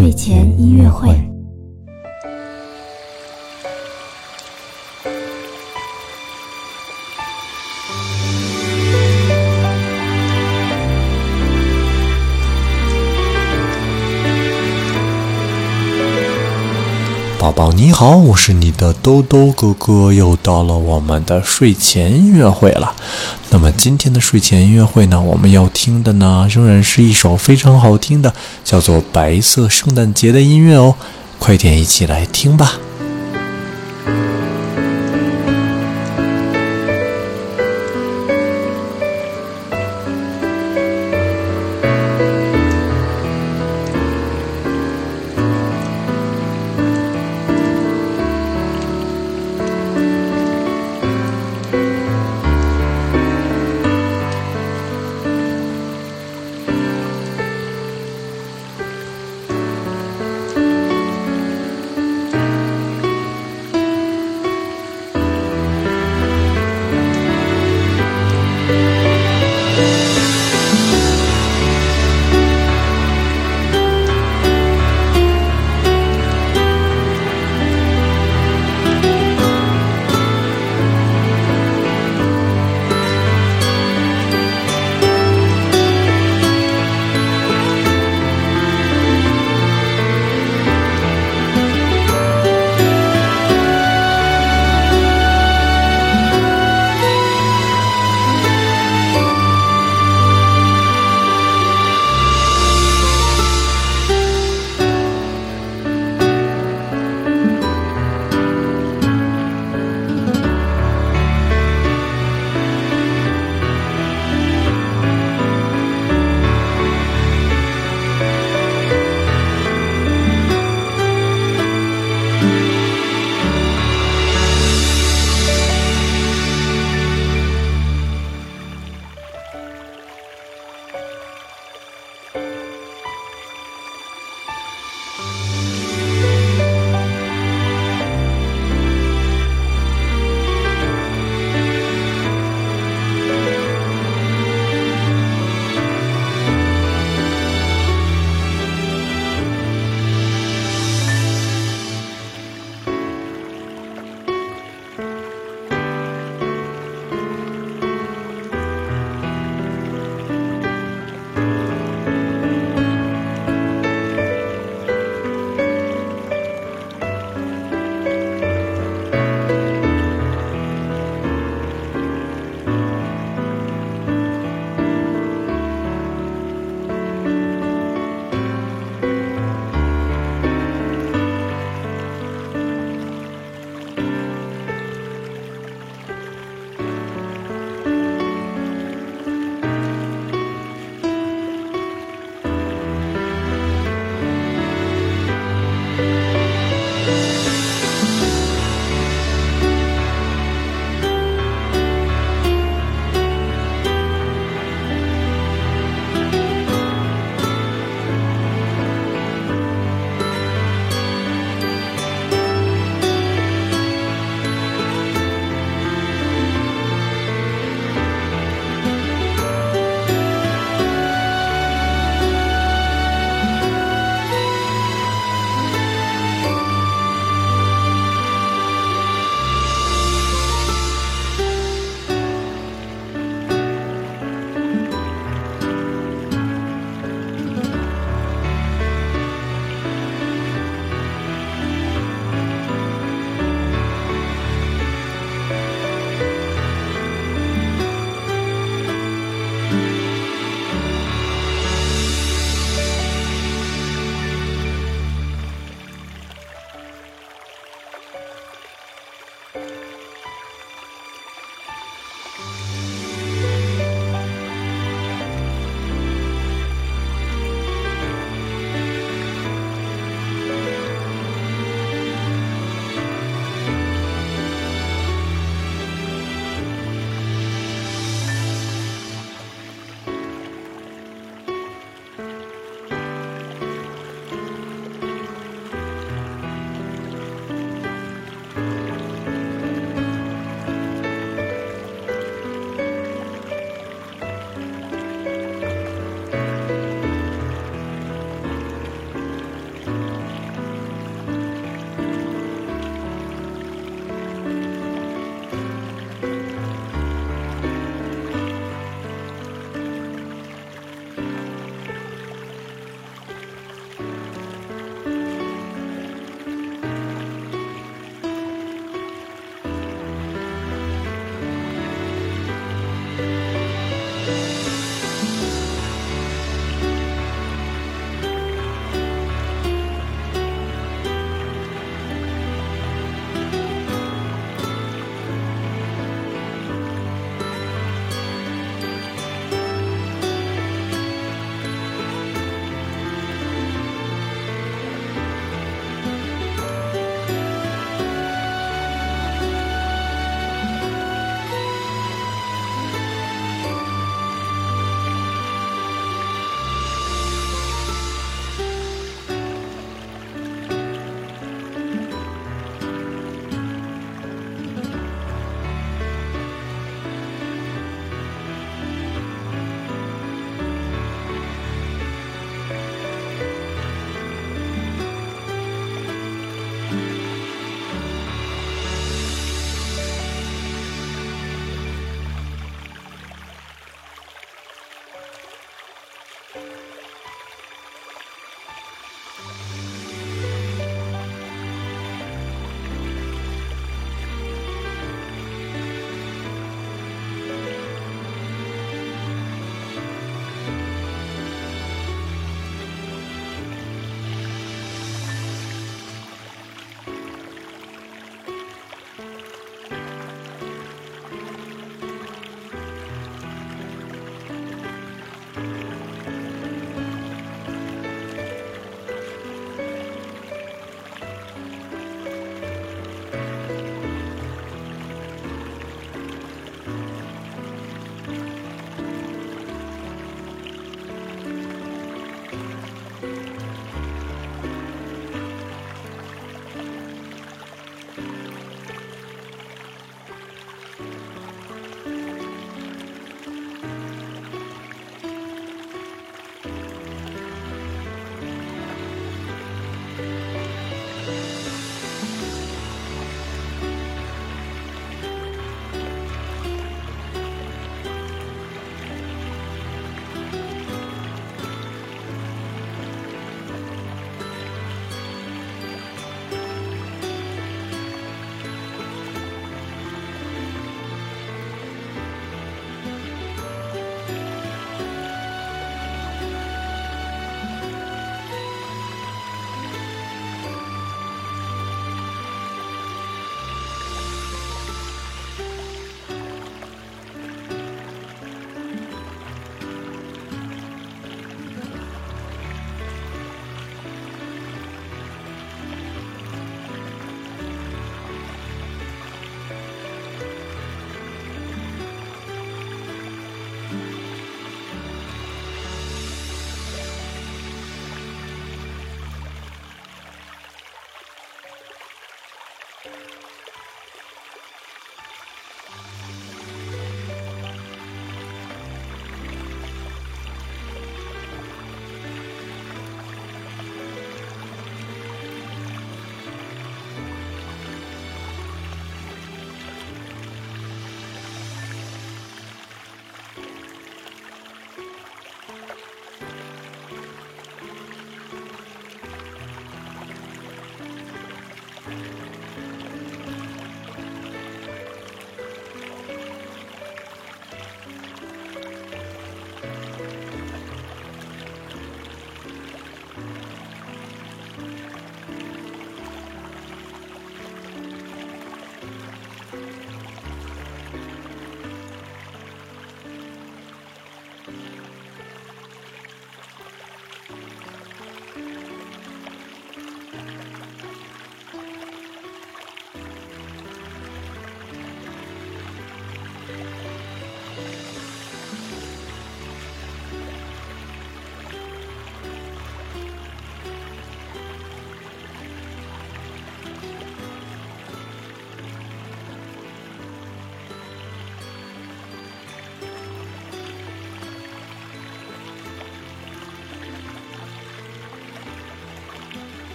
睡前音乐会。宝宝你好，我是你的兜兜哥哥，又到了我们的睡前音乐会了。那么今天的睡前音乐会呢，我们要听的呢，仍然是一首非常好听的，叫做《白色圣诞节》的音乐哦。快点一起来听吧。